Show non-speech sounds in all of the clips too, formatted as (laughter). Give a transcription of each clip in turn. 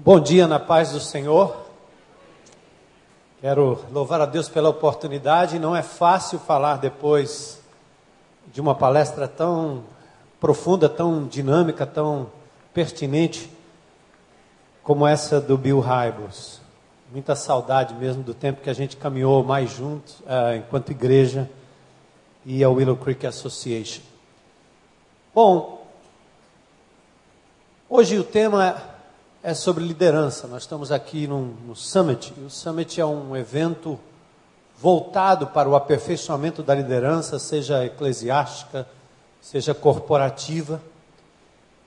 Bom dia na paz do Senhor. Quero louvar a Deus pela oportunidade. Não é fácil falar depois de uma palestra tão profunda, tão dinâmica, tão pertinente como essa do Bill Hybels. Muita saudade mesmo do tempo que a gente caminhou mais juntos uh, enquanto igreja e a Willow Creek Association. Bom, hoje o tema é sobre liderança. Nós estamos aqui no, no Summit, e o Summit é um evento voltado para o aperfeiçoamento da liderança, seja eclesiástica, seja corporativa.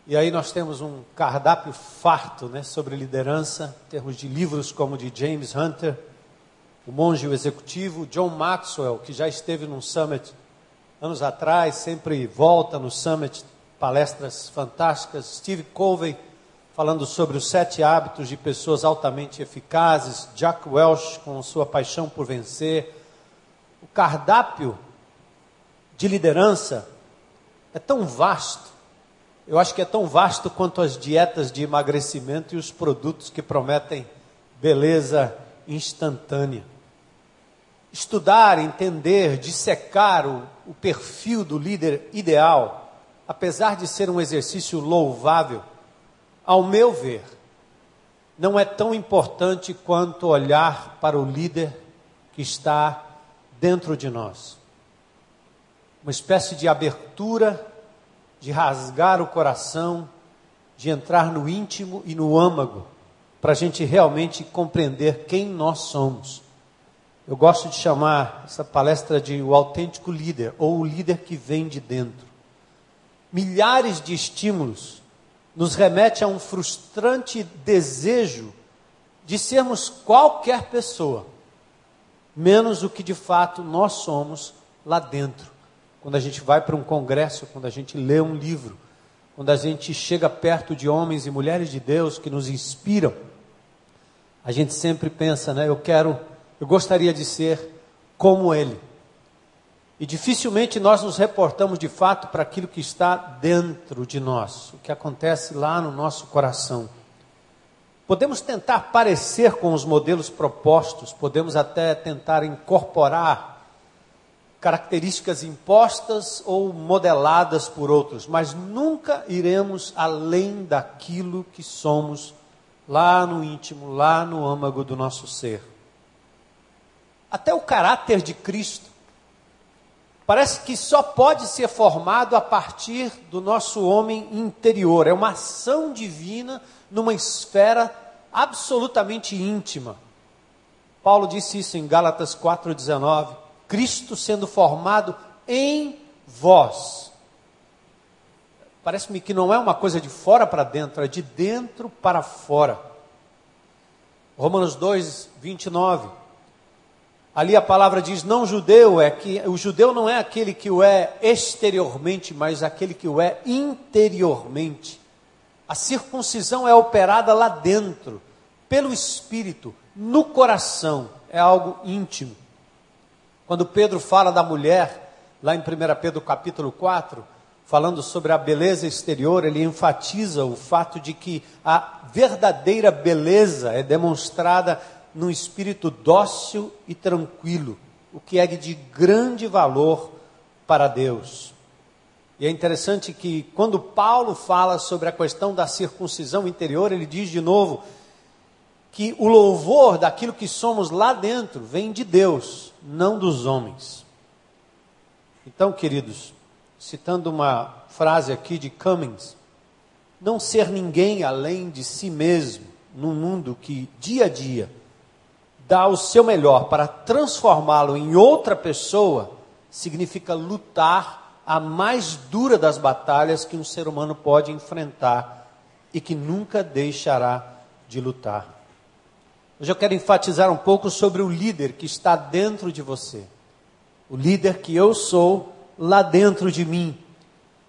E aí nós temos um cardápio farto né, sobre liderança, em termos de livros como de James Hunter, o monge o executivo, John Maxwell, que já esteve num summit anos atrás, sempre volta no summit, palestras fantásticas, Steve Covey, falando sobre os sete hábitos de pessoas altamente eficazes, Jack Welch com sua paixão por vencer. O cardápio de liderança é tão vasto, eu acho que é tão vasto quanto as dietas de emagrecimento e os produtos que prometem beleza instantânea. Estudar, entender, dissecar o, o perfil do líder ideal, apesar de ser um exercício louvável, ao meu ver, não é tão importante quanto olhar para o líder que está dentro de nós. Uma espécie de abertura, de rasgar o coração, de entrar no íntimo e no âmago, para a gente realmente compreender quem nós somos. Eu gosto de chamar essa palestra de o autêntico líder, ou o líder que vem de dentro. Milhares de estímulos nos remete a um frustrante desejo de sermos qualquer pessoa, menos o que de fato nós somos lá dentro. Quando a gente vai para um congresso, quando a gente lê um livro, quando a gente chega perto de homens e mulheres de Deus que nos inspiram, a gente sempre pensa, né? Eu quero, eu gostaria de ser como ele. E dificilmente nós nos reportamos de fato para aquilo que está dentro de nós, o que acontece lá no nosso coração. Podemos tentar parecer com os modelos propostos, podemos até tentar incorporar características impostas ou modeladas por outros, mas nunca iremos além daquilo que somos lá no íntimo, lá no âmago do nosso ser. Até o caráter de Cristo parece que só pode ser formado a partir do nosso homem interior. É uma ação divina numa esfera absolutamente íntima. Paulo disse isso em Gálatas 4,19. Cristo sendo formado em vós. Parece-me que não é uma coisa de fora para dentro, é de dentro para fora. Romanos 2, 29. Ali a palavra diz não judeu, é que o judeu não é aquele que o é exteriormente, mas aquele que o é interiormente. A circuncisão é operada lá dentro, pelo espírito, no coração, é algo íntimo. Quando Pedro fala da mulher, lá em 1 Pedro capítulo 4, falando sobre a beleza exterior, ele enfatiza o fato de que a verdadeira beleza é demonstrada num espírito dócil e tranquilo, o que é de grande valor para Deus. E é interessante que quando Paulo fala sobre a questão da circuncisão interior, ele diz de novo que o louvor daquilo que somos lá dentro vem de Deus, não dos homens. Então, queridos, citando uma frase aqui de Cummings, não ser ninguém além de si mesmo, num mundo que dia a dia dar o seu melhor para transformá-lo em outra pessoa, significa lutar a mais dura das batalhas que um ser humano pode enfrentar e que nunca deixará de lutar. Hoje eu quero enfatizar um pouco sobre o líder que está dentro de você. O líder que eu sou lá dentro de mim.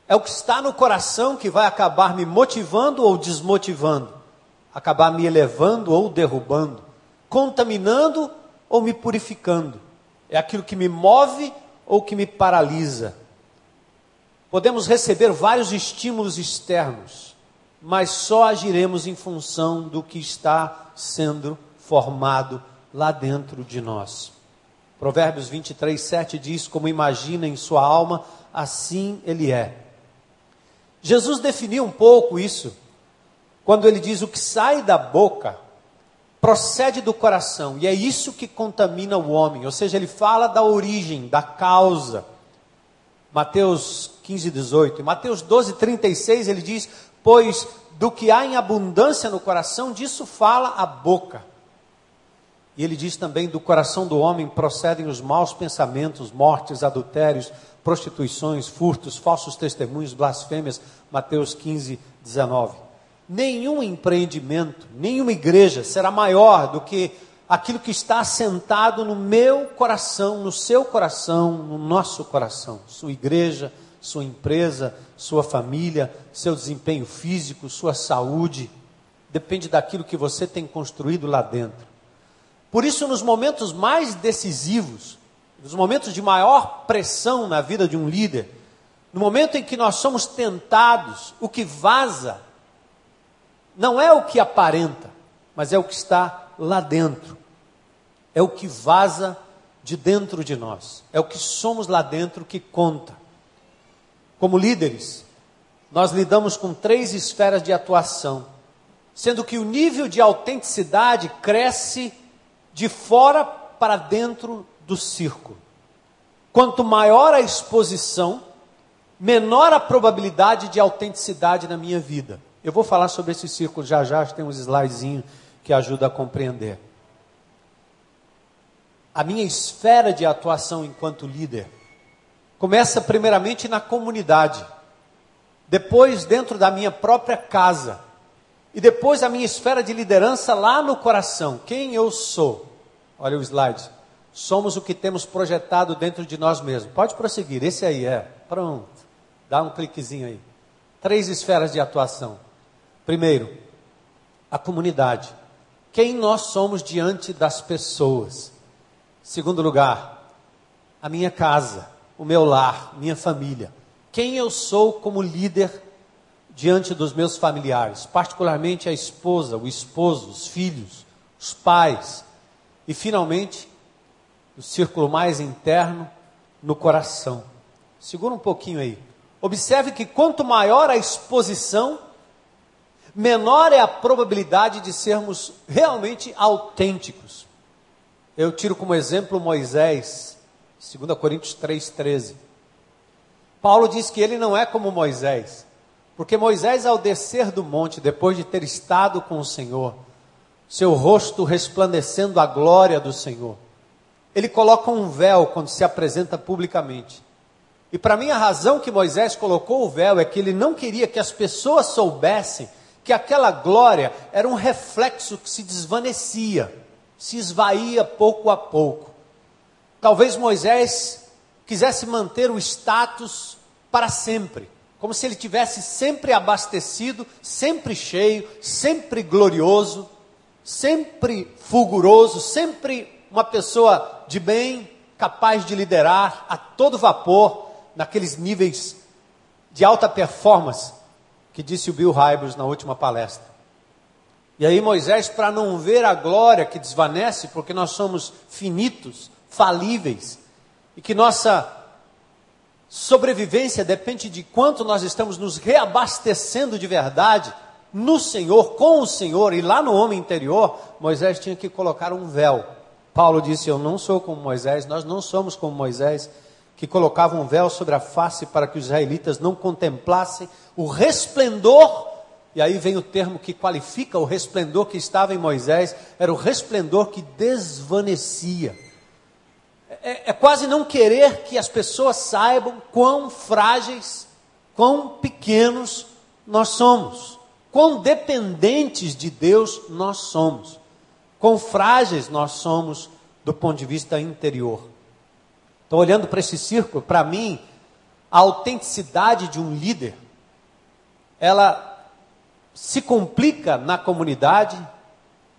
É o que está no coração que vai acabar me motivando ou desmotivando, acabar me elevando ou derrubando contaminando ou me purificando? É aquilo que me move ou que me paralisa? Podemos receber vários estímulos externos, mas só agiremos em função do que está sendo formado lá dentro de nós. Provérbios 23, 7 diz: Como imagina em sua alma, assim ele é. Jesus definiu um pouco isso, quando ele diz: O que sai da boca procede do coração, e é isso que contamina o homem. Ou seja, ele fala da origem, da causa. Mateus 15, 18. Em Mateus 12, 36, ele diz: Pois do que há em abundância no coração, disso fala a boca. E ele diz também: do coração do homem procedem os maus pensamentos, mortes, adultérios, prostituições, furtos, falsos testemunhos, blasfêmias. Mateus 15, 19. Nenhum empreendimento, nenhuma igreja será maior do que aquilo que está assentado no meu coração, no seu coração, no nosso coração. Sua igreja, sua empresa, sua família, seu desempenho físico, sua saúde. Depende daquilo que você tem construído lá dentro. Por isso, nos momentos mais decisivos, nos momentos de maior pressão na vida de um líder, no momento em que nós somos tentados, o que vaza não é o que aparenta, mas é o que está lá dentro. É o que vaza de dentro de nós. É o que somos lá dentro que conta. Como líderes, nós lidamos com três esferas de atuação, sendo que o nível de autenticidade cresce de fora para dentro do círculo. Quanto maior a exposição, menor a probabilidade de autenticidade na minha vida. Eu vou falar sobre esse círculo já já, tem uns slidezinhos que ajudam a compreender. A minha esfera de atuação enquanto líder começa primeiramente na comunidade, depois dentro da minha própria casa e depois a minha esfera de liderança lá no coração. Quem eu sou? Olha o slide. Somos o que temos projetado dentro de nós mesmos. Pode prosseguir, esse aí é. Pronto. Dá um cliquezinho aí. Três esferas de atuação. Primeiro, a comunidade. Quem nós somos diante das pessoas. Segundo lugar, a minha casa, o meu lar, minha família. Quem eu sou como líder diante dos meus familiares, particularmente a esposa, o esposo, os filhos, os pais e finalmente o círculo mais interno no coração. Segura um pouquinho aí. Observe que quanto maior a exposição, menor é a probabilidade de sermos realmente autênticos. Eu tiro como exemplo Moisés, 2 Coríntios 3,13. Paulo diz que ele não é como Moisés. Porque Moisés, ao descer do monte, depois de ter estado com o Senhor, seu rosto resplandecendo a glória do Senhor, ele coloca um véu quando se apresenta publicamente. E para mim, a razão que Moisés colocou o véu é que ele não queria que as pessoas soubessem que aquela glória era um reflexo que se desvanecia, se esvaía pouco a pouco. Talvez Moisés quisesse manter o status para sempre como se ele tivesse sempre abastecido, sempre cheio, sempre glorioso, sempre fulguroso, sempre uma pessoa de bem, capaz de liderar a todo vapor naqueles níveis de alta performance que disse o Bill Hybels na última palestra. E aí Moisés, para não ver a glória que desvanece, porque nós somos finitos, falíveis, e que nossa sobrevivência depende de quanto nós estamos nos reabastecendo de verdade no Senhor, com o Senhor, e lá no homem interior, Moisés tinha que colocar um véu. Paulo disse: Eu não sou como Moisés, nós não somos como Moisés, que colocava um véu sobre a face para que os israelitas não contemplassem o resplendor. E aí vem o termo que qualifica o resplendor que estava em Moisés, era o resplendor que desvanecia é, é quase não querer que as pessoas saibam quão frágeis, quão pequenos nós somos, quão dependentes de Deus nós somos, quão frágeis nós somos do ponto de vista interior. Estou olhando para esse círculo, para mim, a autenticidade de um líder, ela se complica na comunidade,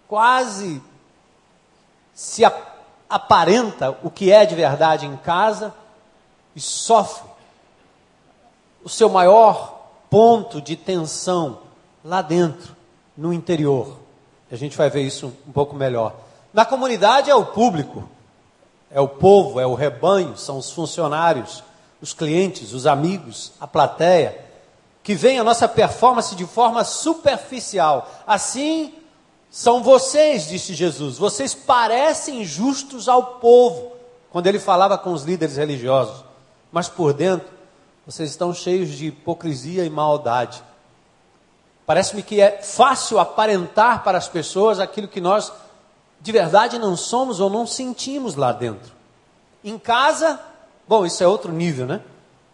quase se aparenta o que é de verdade em casa e sofre. O seu maior ponto de tensão lá dentro, no interior. A gente vai ver isso um pouco melhor. Na comunidade é o público, é o povo, é o rebanho, são os funcionários, os clientes, os amigos, a plateia, que vem a nossa performance de forma superficial. Assim são vocês, disse Jesus, vocês parecem justos ao povo, quando ele falava com os líderes religiosos, mas por dentro vocês estão cheios de hipocrisia e maldade. Parece-me que é fácil aparentar para as pessoas aquilo que nós de verdade não somos ou não sentimos lá dentro. Em casa, bom, isso é outro nível, né?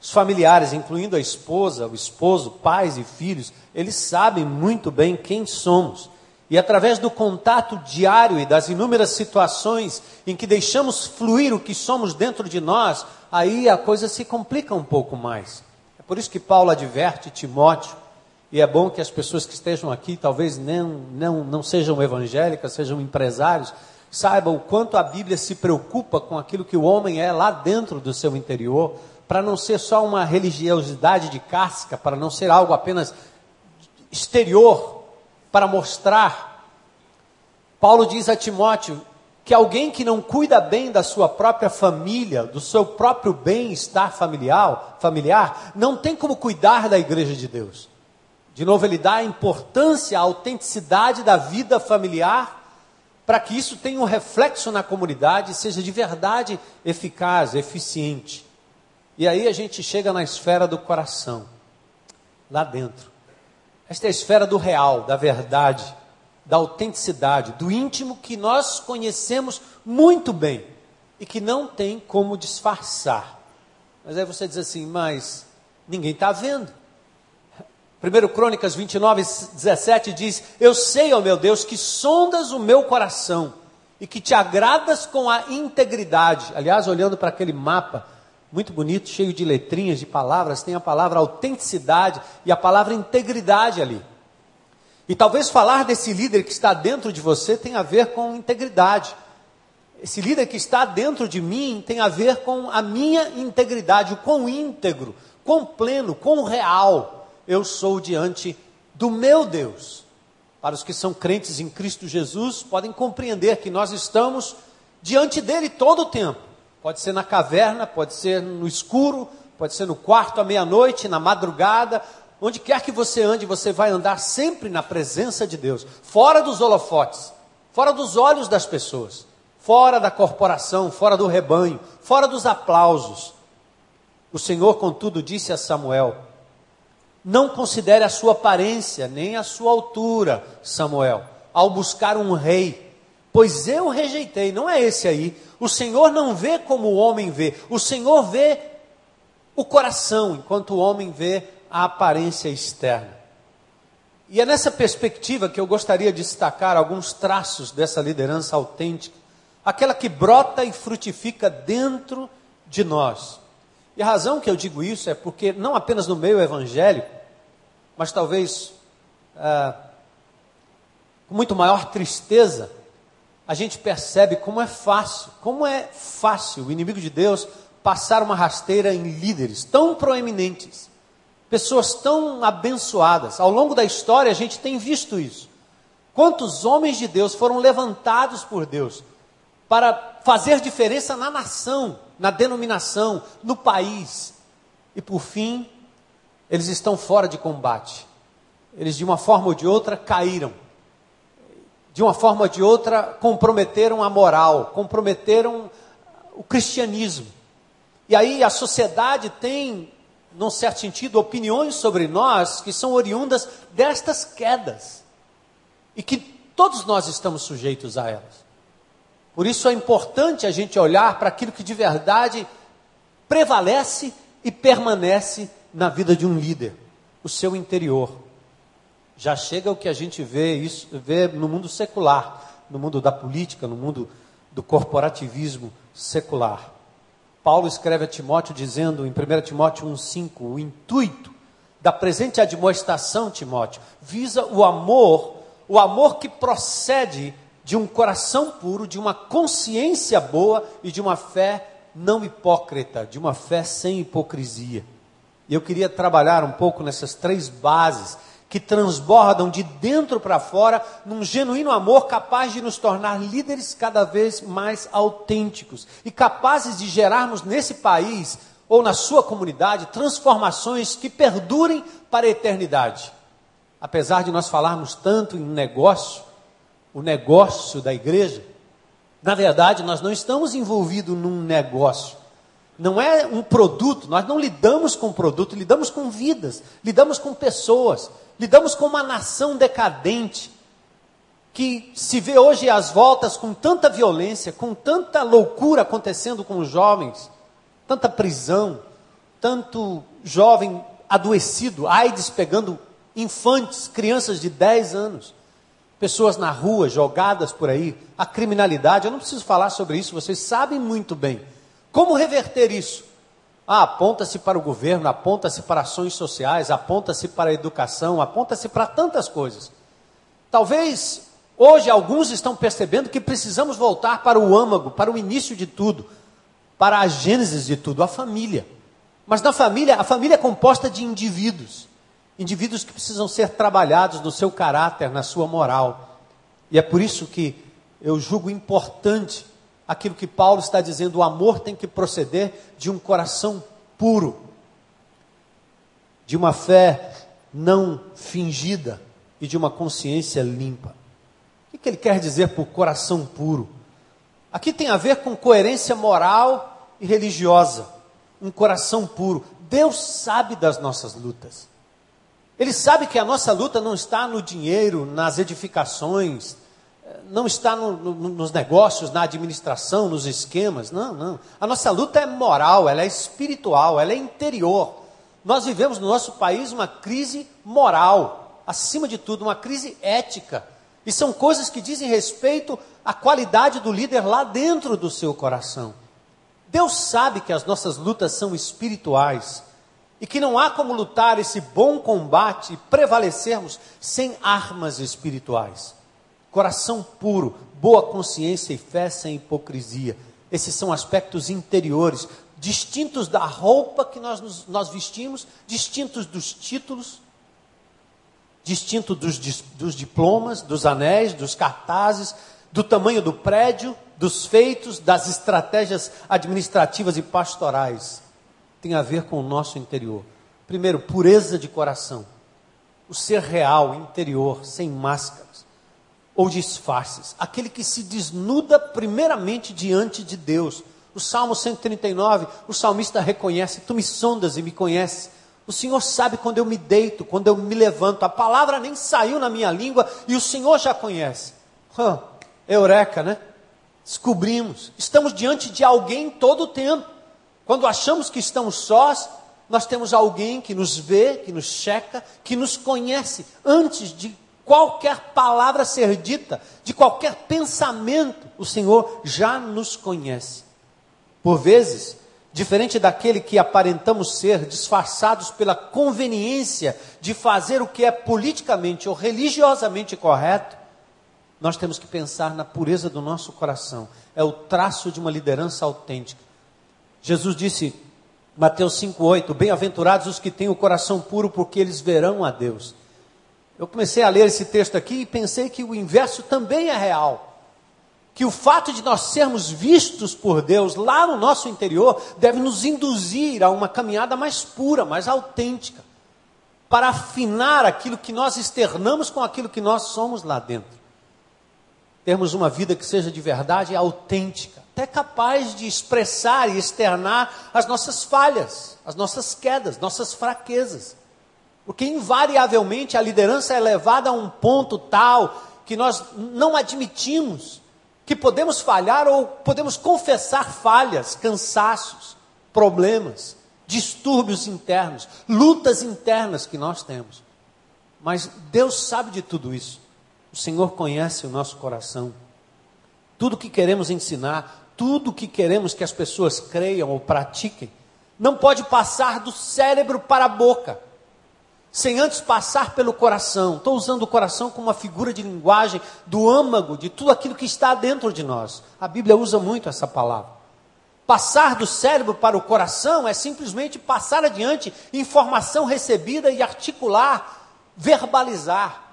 Os familiares, incluindo a esposa, o esposo, pais e filhos, eles sabem muito bem quem somos. E através do contato diário e das inúmeras situações em que deixamos fluir o que somos dentro de nós, aí a coisa se complica um pouco mais. É por isso que Paulo adverte Timóteo e é bom que as pessoas que estejam aqui, talvez não, não, não sejam evangélicas, sejam empresários, saibam o quanto a Bíblia se preocupa com aquilo que o homem é lá dentro do seu interior, para não ser só uma religiosidade de casca, para não ser algo apenas exterior, para mostrar. Paulo diz a Timóteo que alguém que não cuida bem da sua própria família, do seu próprio bem-estar familiar, familiar, não tem como cuidar da igreja de Deus. De novo, ele dá importância à autenticidade da vida familiar, para que isso tenha um reflexo na comunidade e seja de verdade eficaz, eficiente. E aí a gente chega na esfera do coração, lá dentro. Esta é a esfera do real, da verdade, da autenticidade, do íntimo que nós conhecemos muito bem e que não tem como disfarçar. Mas aí você diz assim, mas ninguém está vendo. 1 Crônicas 29, 17 diz: Eu sei, ó meu Deus, que sondas o meu coração e que te agradas com a integridade. Aliás, olhando para aquele mapa muito bonito, cheio de letrinhas, de palavras, tem a palavra autenticidade e a palavra integridade ali. E talvez falar desse líder que está dentro de você tenha a ver com integridade. Esse líder que está dentro de mim tem a ver com a minha integridade, o quão íntegro, quão pleno, quão real eu sou diante do meu Deus. Para os que são crentes em Cristo Jesus, podem compreender que nós estamos diante dele todo o tempo. Pode ser na caverna, pode ser no escuro, pode ser no quarto à meia-noite, na madrugada, onde quer que você ande, você vai andar sempre na presença de Deus, fora dos holofotes, fora dos olhos das pessoas, fora da corporação, fora do rebanho, fora dos aplausos. O Senhor, contudo, disse a Samuel: não considere a sua aparência, nem a sua altura, Samuel, ao buscar um rei, pois eu rejeitei, não é esse aí. O Senhor não vê como o homem vê, o Senhor vê o coração, enquanto o homem vê a aparência externa. E é nessa perspectiva que eu gostaria de destacar alguns traços dessa liderança autêntica, aquela que brota e frutifica dentro de nós. E a razão que eu digo isso é porque, não apenas no meio evangélico, mas talvez ah, com muito maior tristeza, a gente percebe como é fácil, como é fácil o inimigo de Deus passar uma rasteira em líderes tão proeminentes, pessoas tão abençoadas. Ao longo da história a gente tem visto isso. Quantos homens de Deus foram levantados por Deus para fazer diferença na nação, na denominação, no país. E por fim, eles estão fora de combate. Eles, de uma forma ou de outra, caíram. De uma forma ou de outra, comprometeram a moral, comprometeram o cristianismo. E aí a sociedade tem, num certo sentido, opiniões sobre nós que são oriundas destas quedas. E que todos nós estamos sujeitos a elas. Por isso é importante a gente olhar para aquilo que de verdade prevalece e permanece na vida de um líder, o seu interior. Já chega o que a gente vê isso, vê no mundo secular, no mundo da política, no mundo do corporativismo secular. Paulo escreve a Timóteo dizendo em 1 Timóteo 1,5: o intuito da presente admoestação, Timóteo, visa o amor, o amor que procede de um coração puro, de uma consciência boa e de uma fé não hipócrita, de uma fé sem hipocrisia. E eu queria trabalhar um pouco nessas três bases que transbordam de dentro para fora num genuíno amor capaz de nos tornar líderes cada vez mais autênticos e capazes de gerarmos nesse país ou na sua comunidade transformações que perdurem para a eternidade. Apesar de nós falarmos tanto em negócio, o negócio da igreja, na verdade nós não estamos envolvidos num negócio. Não é um produto, nós não lidamos com produto, lidamos com vidas, lidamos com pessoas, lidamos com uma nação decadente, que se vê hoje às voltas com tanta violência, com tanta loucura acontecendo com os jovens, tanta prisão, tanto jovem adoecido, AIDS pegando infantes, crianças de 10 anos, pessoas na rua jogadas por aí, a criminalidade, eu não preciso falar sobre isso, vocês sabem muito bem. Como reverter isso? Ah, aponta-se para o governo, aponta-se para ações sociais, aponta-se para a educação, aponta-se para tantas coisas. Talvez hoje alguns estão percebendo que precisamos voltar para o âmago, para o início de tudo, para a gênese de tudo, a família. Mas na família, a família é composta de indivíduos. Indivíduos que precisam ser trabalhados no seu caráter, na sua moral. E é por isso que eu julgo importante aquilo que Paulo está dizendo: o amor tem que proceder de um coração puro, de uma fé não fingida e de uma consciência limpa. O que ele quer dizer por coração puro? Aqui tem a ver com coerência moral e religiosa, um coração puro. Deus sabe das nossas lutas. Ele sabe que a nossa luta não está no dinheiro, nas edificações, não está no, no, nos negócios, na administração, nos esquemas. Não, não. A nossa luta é moral, ela é espiritual, ela é interior. Nós vivemos no nosso país uma crise moral, acima de tudo, uma crise ética. E são coisas que dizem respeito à qualidade do líder lá dentro do seu coração. Deus sabe que as nossas lutas são espirituais e que não há como lutar esse bom combate e prevalecermos sem armas espirituais coração puro, boa consciência e fé sem hipocrisia. Esses são aspectos interiores, distintos da roupa que nós, nós vestimos, distintos dos títulos, distintos dos, dos diplomas, dos anéis, dos cartazes, do tamanho do prédio, dos feitos, das estratégias administrativas e pastorais. Tem a ver com o nosso interior. Primeiro, pureza de coração. O ser real, interior, sem máscara ou disfarces. Aquele que se desnuda primeiramente diante de Deus. O Salmo 139, o salmista reconhece: Tu me sondas e me conheces. O Senhor sabe quando eu me deito, quando eu me levanto. A palavra nem saiu na minha língua e o Senhor já conhece. Huh, eureka, né? Descobrimos. Estamos diante de alguém todo o tempo. Quando achamos que estamos sós, nós temos alguém que nos vê, que nos checa, que nos conhece antes de qualquer palavra ser dita, de qualquer pensamento, o Senhor já nos conhece. Por vezes, diferente daquele que aparentamos ser, disfarçados pela conveniência de fazer o que é politicamente ou religiosamente correto, nós temos que pensar na pureza do nosso coração. É o traço de uma liderança autêntica. Jesus disse, Mateus 5,8: Bem-aventurados os que têm o coração puro, porque eles verão a Deus. Eu comecei a ler esse texto aqui e pensei que o inverso também é real. Que o fato de nós sermos vistos por Deus lá no nosso interior deve nos induzir a uma caminhada mais pura, mais autêntica, para afinar aquilo que nós externamos com aquilo que nós somos lá dentro. Termos uma vida que seja de verdade autêntica, até capaz de expressar e externar as nossas falhas, as nossas quedas, nossas fraquezas. Porque invariavelmente a liderança é levada a um ponto tal que nós não admitimos que podemos falhar ou podemos confessar falhas, cansaços, problemas, distúrbios internos, lutas internas que nós temos. Mas Deus sabe de tudo isso. O Senhor conhece o nosso coração. Tudo que queremos ensinar, tudo que queremos que as pessoas creiam ou pratiquem, não pode passar do cérebro para a boca sem antes passar pelo coração. Estou usando o coração como uma figura de linguagem do âmago, de tudo aquilo que está dentro de nós. A Bíblia usa muito essa palavra. Passar do cérebro para o coração é simplesmente passar adiante informação recebida e articular verbalizar.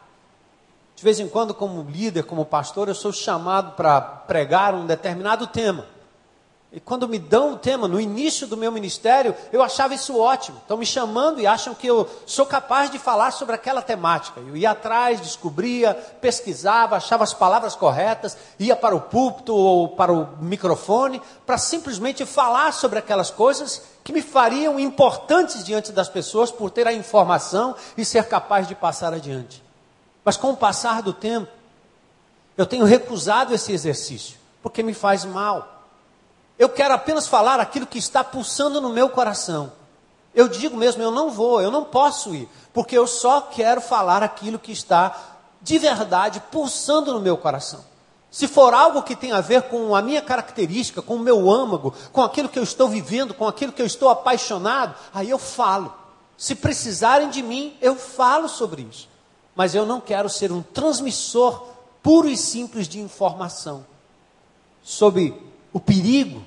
De vez em quando, como líder, como pastor, eu sou chamado para pregar um determinado tema. E quando me dão o tema no início do meu ministério, eu achava isso ótimo. Estão me chamando e acham que eu sou capaz de falar sobre aquela temática. Eu ia atrás, descobria, pesquisava, achava as palavras corretas, ia para o púlpito ou para o microfone para simplesmente falar sobre aquelas coisas que me fariam importantes diante das pessoas por ter a informação e ser capaz de passar adiante. Mas com o passar do tempo, eu tenho recusado esse exercício, porque me faz mal. Eu quero apenas falar aquilo que está pulsando no meu coração. Eu digo mesmo, eu não vou, eu não posso ir, porque eu só quero falar aquilo que está de verdade pulsando no meu coração. Se for algo que tem a ver com a minha característica, com o meu âmago, com aquilo que eu estou vivendo, com aquilo que eu estou apaixonado, aí eu falo. Se precisarem de mim, eu falo sobre isso. Mas eu não quero ser um transmissor puro e simples de informação sobre o perigo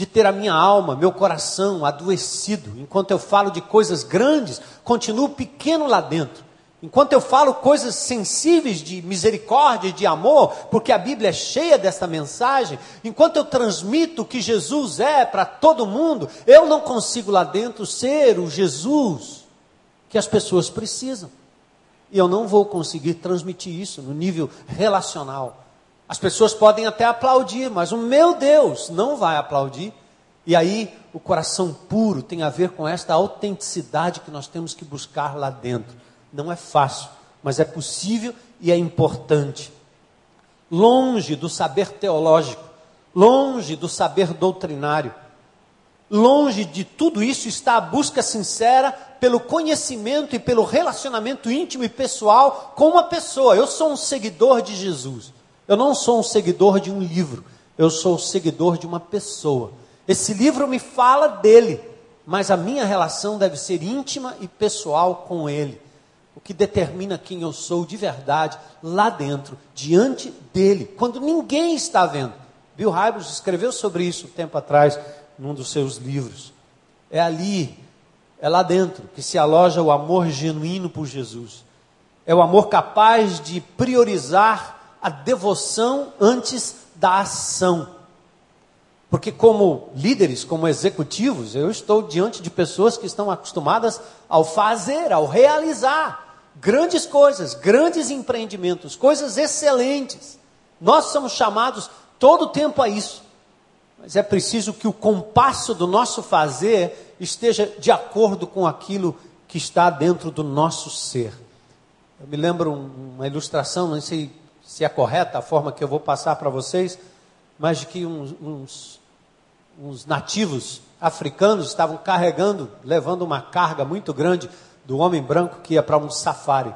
de ter a minha alma, meu coração adoecido. Enquanto eu falo de coisas grandes, continuo pequeno lá dentro. Enquanto eu falo coisas sensíveis de misericórdia de amor, porque a Bíblia é cheia dessa mensagem, enquanto eu transmito o que Jesus é para todo mundo, eu não consigo lá dentro ser o Jesus que as pessoas precisam. E eu não vou conseguir transmitir isso no nível relacional. As pessoas podem até aplaudir, mas o meu Deus não vai aplaudir. E aí, o coração puro tem a ver com esta autenticidade que nós temos que buscar lá dentro. Não é fácil, mas é possível e é importante. Longe do saber teológico, longe do saber doutrinário, longe de tudo isso está a busca sincera pelo conhecimento e pelo relacionamento íntimo e pessoal com uma pessoa. Eu sou um seguidor de Jesus. Eu não sou um seguidor de um livro, eu sou um seguidor de uma pessoa. Esse livro me fala dele, mas a minha relação deve ser íntima e pessoal com ele. O que determina quem eu sou de verdade lá dentro, diante dele, quando ninguém está vendo. Bill Hybels escreveu sobre isso um tempo atrás, num dos seus livros. É ali, é lá dentro, que se aloja o amor genuíno por Jesus. É o amor capaz de priorizar a devoção antes da ação. Porque, como líderes, como executivos, eu estou diante de pessoas que estão acostumadas ao fazer, ao realizar grandes coisas, grandes empreendimentos, coisas excelentes. Nós somos chamados todo o tempo a isso. Mas é preciso que o compasso do nosso fazer esteja de acordo com aquilo que está dentro do nosso ser. Eu me lembro uma ilustração, não sei se é correta a forma que eu vou passar para vocês, mas de que uns, uns, uns nativos africanos estavam carregando, levando uma carga muito grande do homem branco que ia para um safari.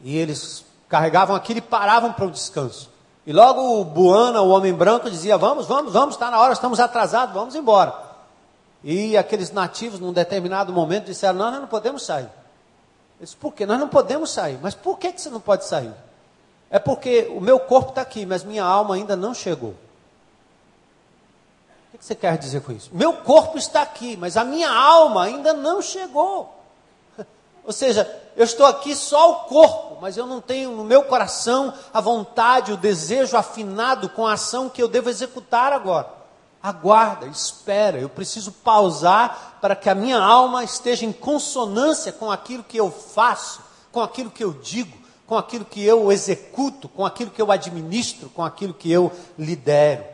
E eles carregavam aquilo e paravam para o descanso. E logo o Buana, o homem branco, dizia: Vamos, vamos, vamos, está na hora, estamos atrasados, vamos embora. E aqueles nativos, num determinado momento, disseram: Não, nós não podemos sair. Eles, por quê? Nós não podemos sair. Mas por que, que você não pode sair? É porque o meu corpo está aqui, mas minha alma ainda não chegou. O que você quer dizer com isso? Meu corpo está aqui, mas a minha alma ainda não chegou. (laughs) Ou seja, eu estou aqui só o corpo, mas eu não tenho no meu coração a vontade, o desejo afinado com a ação que eu devo executar agora. Aguarda, espera, eu preciso pausar para que a minha alma esteja em consonância com aquilo que eu faço, com aquilo que eu digo, com aquilo que eu executo, com aquilo que eu administro, com aquilo que eu lidero.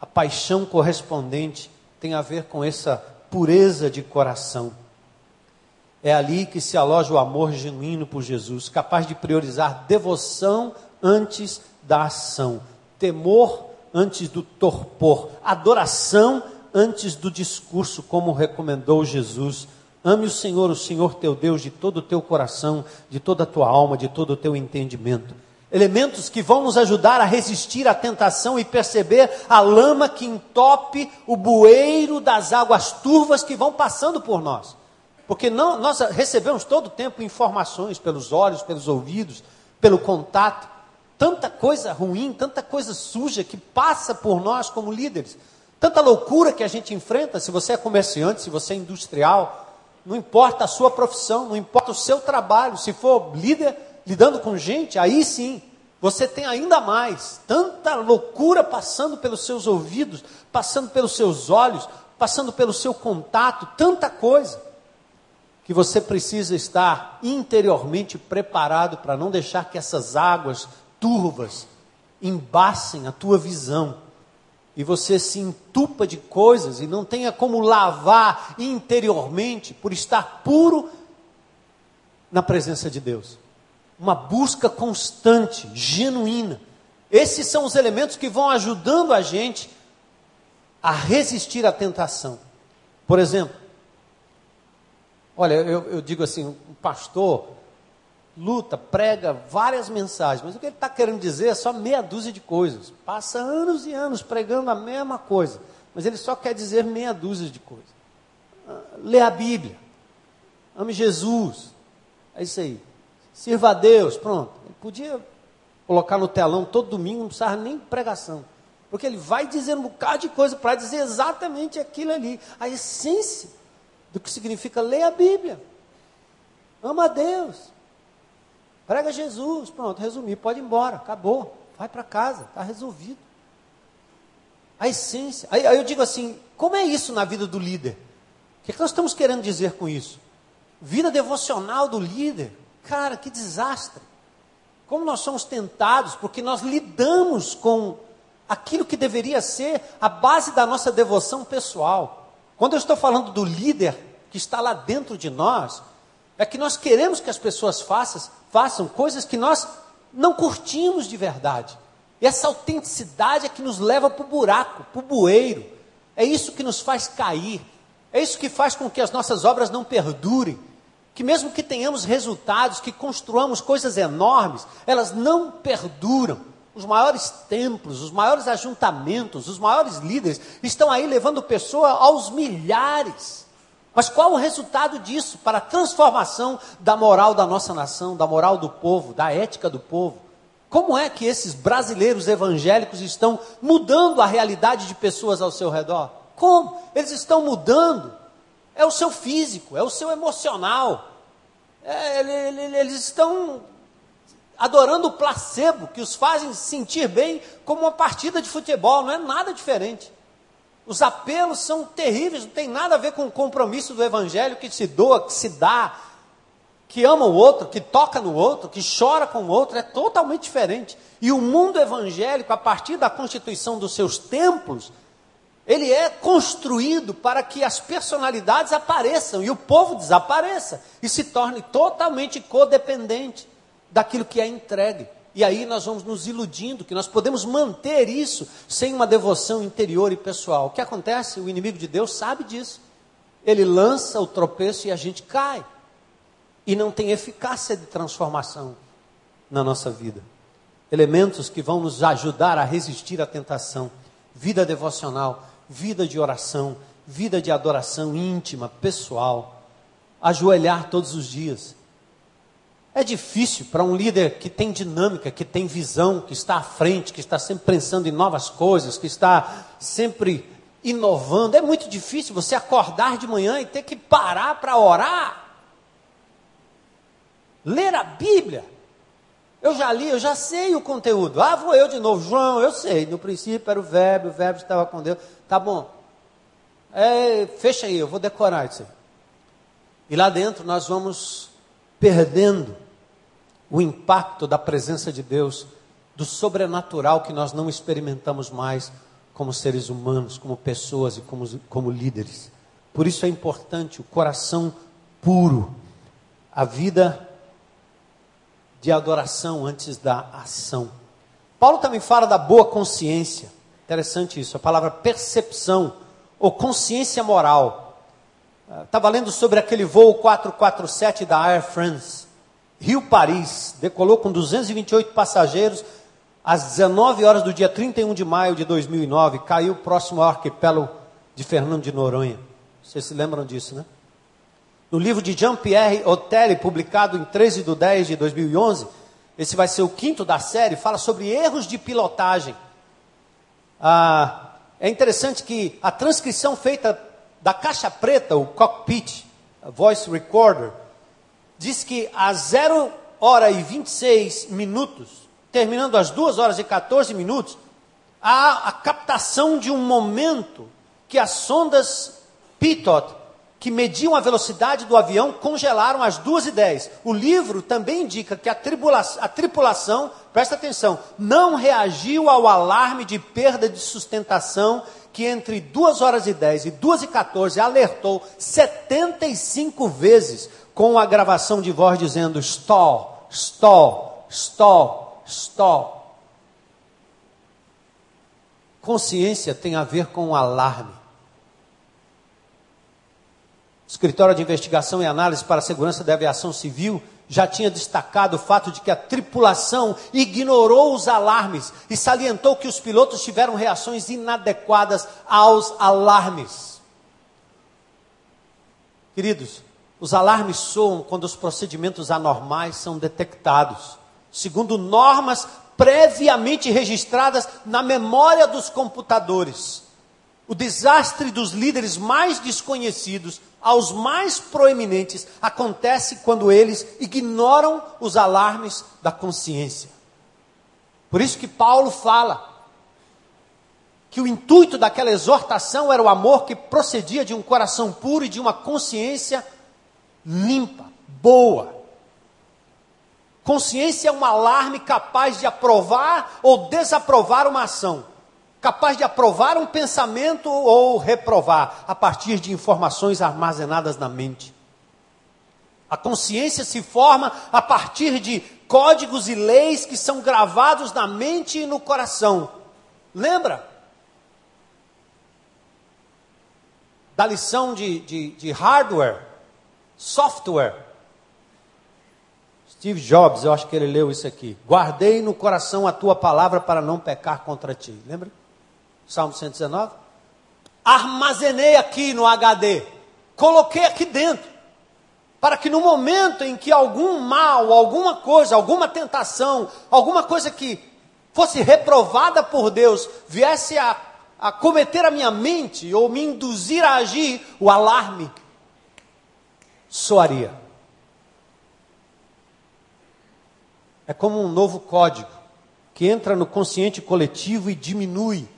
A paixão correspondente tem a ver com essa pureza de coração. É ali que se aloja o amor genuíno por Jesus, capaz de priorizar devoção antes da ação, temor antes do torpor, adoração antes do discurso, como recomendou Jesus Ame o Senhor, o Senhor teu Deus, de todo o teu coração, de toda a tua alma, de todo o teu entendimento. Elementos que vão nos ajudar a resistir à tentação e perceber a lama que entope o bueiro das águas turvas que vão passando por nós. Porque não, nós recebemos todo o tempo informações pelos olhos, pelos ouvidos, pelo contato. Tanta coisa ruim, tanta coisa suja que passa por nós como líderes. Tanta loucura que a gente enfrenta, se você é comerciante, se você é industrial, não importa a sua profissão, não importa o seu trabalho, se for líder lidando com gente, aí sim, você tem ainda mais, tanta loucura passando pelos seus ouvidos, passando pelos seus olhos, passando pelo seu contato, tanta coisa, que você precisa estar interiormente preparado para não deixar que essas águas turvas embacem a tua visão e você se entupa de coisas e não tenha como lavar interiormente por estar puro na presença de Deus. Uma busca constante, genuína. Esses são os elementos que vão ajudando a gente a resistir à tentação. Por exemplo, olha, eu, eu digo assim: um pastor luta, prega várias mensagens, mas o que ele está querendo dizer é só meia dúzia de coisas. Passa anos e anos pregando a mesma coisa, mas ele só quer dizer meia dúzia de coisas. Ah, lê a Bíblia, ame Jesus, é isso aí. Sirva a Deus, pronto. Ele podia colocar no telão todo domingo, não precisava nem pregação. Porque ele vai dizendo um bocado de coisa para dizer exatamente aquilo ali. A essência do que significa ler a Bíblia. Ama a Deus. Prega Jesus, pronto, resumi, pode ir embora, acabou, vai para casa, está resolvido. A essência. Aí, aí, eu digo assim: como é isso na vida do líder? O que, é que nós estamos querendo dizer com isso? Vida devocional do líder. Cara, que desastre. Como nós somos tentados, porque nós lidamos com aquilo que deveria ser a base da nossa devoção pessoal. Quando eu estou falando do líder que está lá dentro de nós, é que nós queremos que as pessoas façam, façam coisas que nós não curtimos de verdade. E essa autenticidade é que nos leva para o buraco, para o bueiro. É isso que nos faz cair. É isso que faz com que as nossas obras não perdurem. Que mesmo que tenhamos resultados, que construamos coisas enormes, elas não perduram. Os maiores templos, os maiores ajuntamentos, os maiores líderes estão aí levando pessoa aos milhares. Mas qual o resultado disso para a transformação da moral da nossa nação, da moral do povo, da ética do povo? Como é que esses brasileiros evangélicos estão mudando a realidade de pessoas ao seu redor? Como? Eles estão mudando. É o seu físico, é o seu emocional. É, eles estão adorando o placebo que os fazem sentir bem como uma partida de futebol, não é nada diferente. Os apelos são terríveis, não tem nada a ver com o compromisso do evangelho que se doa, que se dá, que ama o outro, que toca no outro, que chora com o outro, é totalmente diferente. E o mundo evangélico, a partir da constituição dos seus templos, ele é construído para que as personalidades apareçam e o povo desapareça e se torne totalmente codependente daquilo que é entregue. E aí nós vamos nos iludindo que nós podemos manter isso sem uma devoção interior e pessoal. O que acontece? O inimigo de Deus sabe disso. Ele lança o tropeço e a gente cai. E não tem eficácia de transformação na nossa vida. Elementos que vão nos ajudar a resistir à tentação. Vida devocional, vida de oração, vida de adoração íntima, pessoal. Ajoelhar todos os dias é difícil para um líder que tem dinâmica, que tem visão, que está à frente, que está sempre pensando em novas coisas, que está sempre inovando. É muito difícil você acordar de manhã e ter que parar para orar. Ler a Bíblia. Eu já li, eu já sei o conteúdo. Ah, vou eu de novo. João, eu sei. No princípio era o verbo, o verbo estava com Deus. Tá bom. É, fecha aí, eu vou decorar isso aí. E lá dentro nós vamos perdendo o impacto da presença de Deus, do sobrenatural que nós não experimentamos mais como seres humanos, como pessoas e como, como líderes. Por isso é importante o coração puro, a vida de adoração antes da ação. Paulo também fala da boa consciência. Interessante isso, a palavra percepção ou consciência moral. Estava lendo sobre aquele voo 447 da Air France. Rio-Paris, decolou com 228 passageiros às 19 horas do dia 31 de maio de 2009, caiu próximo ao arquipélago de Fernando de Noronha. Vocês se lembram disso, né? No livro de Jean-Pierre Otelli, publicado em 13 de 10 de 2011, esse vai ser o quinto da série, fala sobre erros de pilotagem. Ah, é interessante que a transcrição feita da caixa preta, o cockpit, voice recorder, diz que às 0 hora e 26 minutos, terminando às 2 horas e 14 minutos, há a captação de um momento que as sondas Pitot, que mediam a velocidade do avião, congelaram às 2 e 10. O livro também indica que a, a tripulação, presta atenção, não reagiu ao alarme de perda de sustentação que entre 2 horas e 10 e 2 e 14 alertou 75 vezes com a gravação de voz dizendo stall, stall, stall, stall. Consciência tem a ver com o alarme. Escritório de Investigação e Análise para a Segurança da Aviação Civil já tinha destacado o fato de que a tripulação ignorou os alarmes e salientou que os pilotos tiveram reações inadequadas aos alarmes. Queridos, os alarmes soam quando os procedimentos anormais são detectados, segundo normas previamente registradas na memória dos computadores. O desastre dos líderes mais desconhecidos aos mais proeminentes acontece quando eles ignoram os alarmes da consciência. Por isso que Paulo fala que o intuito daquela exortação era o amor que procedia de um coração puro e de uma consciência limpa, boa. Consciência é um alarme capaz de aprovar ou desaprovar uma ação, capaz de aprovar um pensamento ou reprovar a partir de informações armazenadas na mente. A consciência se forma a partir de códigos e leis que são gravados na mente e no coração. Lembra? Da lição de, de, de hardware, software. Steve Jobs, eu acho que ele leu isso aqui. Guardei no coração a tua palavra para não pecar contra ti. Lembra? Salmo 119. Armazenei aqui no HD. Coloquei aqui dentro. Para que no momento em que algum mal, alguma coisa, alguma tentação, alguma coisa que fosse reprovada por Deus, viesse a, a cometer a minha mente ou me induzir a agir, o alarme soaria. É como um novo código que entra no consciente coletivo e diminui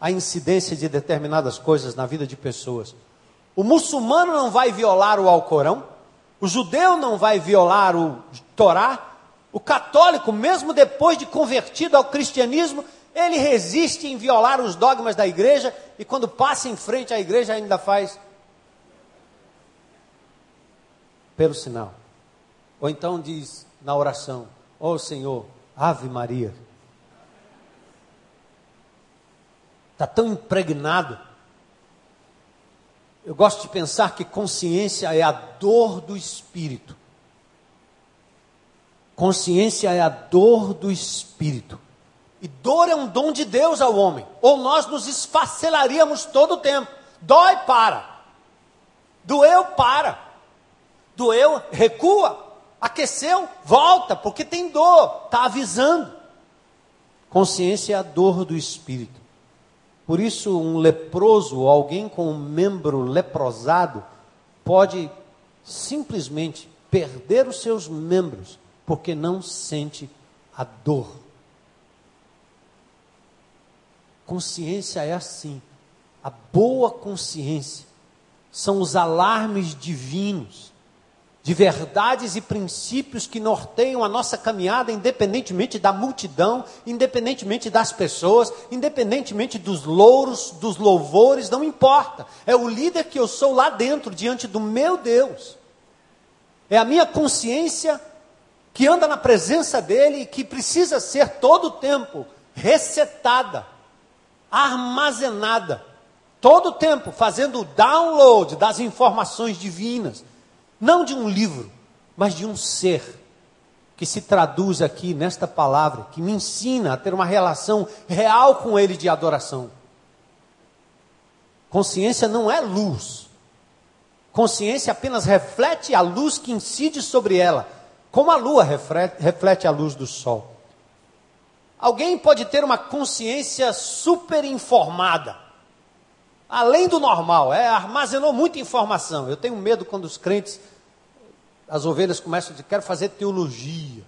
a incidência de determinadas coisas na vida de pessoas. O muçulmano não vai violar o Alcorão, o judeu não vai violar o Torá, o católico, mesmo depois de convertido ao cristianismo, ele resiste em violar os dogmas da igreja e quando passa em frente à igreja ainda faz pelo sinal. Ou então diz na oração: Ó oh, Senhor, Ave Maria. Está tão impregnado. Eu gosto de pensar que consciência é a dor do espírito. Consciência é a dor do espírito. E dor é um dom de Deus ao homem. Ou nós nos esfacelaríamos todo o tempo. Dói, para. Doeu, para. Doeu, recua. Aqueceu, volta, porque tem dor, está avisando. Consciência é a dor do espírito. Por isso, um leproso, alguém com um membro leprosado, pode simplesmente perder os seus membros, porque não sente a dor. Consciência é assim. A boa consciência são os alarmes divinos de verdades e princípios que norteiam a nossa caminhada, independentemente da multidão, independentemente das pessoas, independentemente dos louros, dos louvores, não importa. É o líder que eu sou lá dentro, diante do meu Deus. É a minha consciência que anda na presença dele e que precisa ser todo o tempo resetada, armazenada, todo o tempo fazendo o download das informações divinas não de um livro, mas de um ser que se traduz aqui nesta palavra, que me ensina a ter uma relação real com Ele de adoração. Consciência não é luz. Consciência apenas reflete a luz que incide sobre ela, como a lua reflete a luz do sol. Alguém pode ter uma consciência super informada além do normal, é, armazenou muita informação. Eu tenho medo quando os crentes, as ovelhas começam a dizer, quero fazer teologia.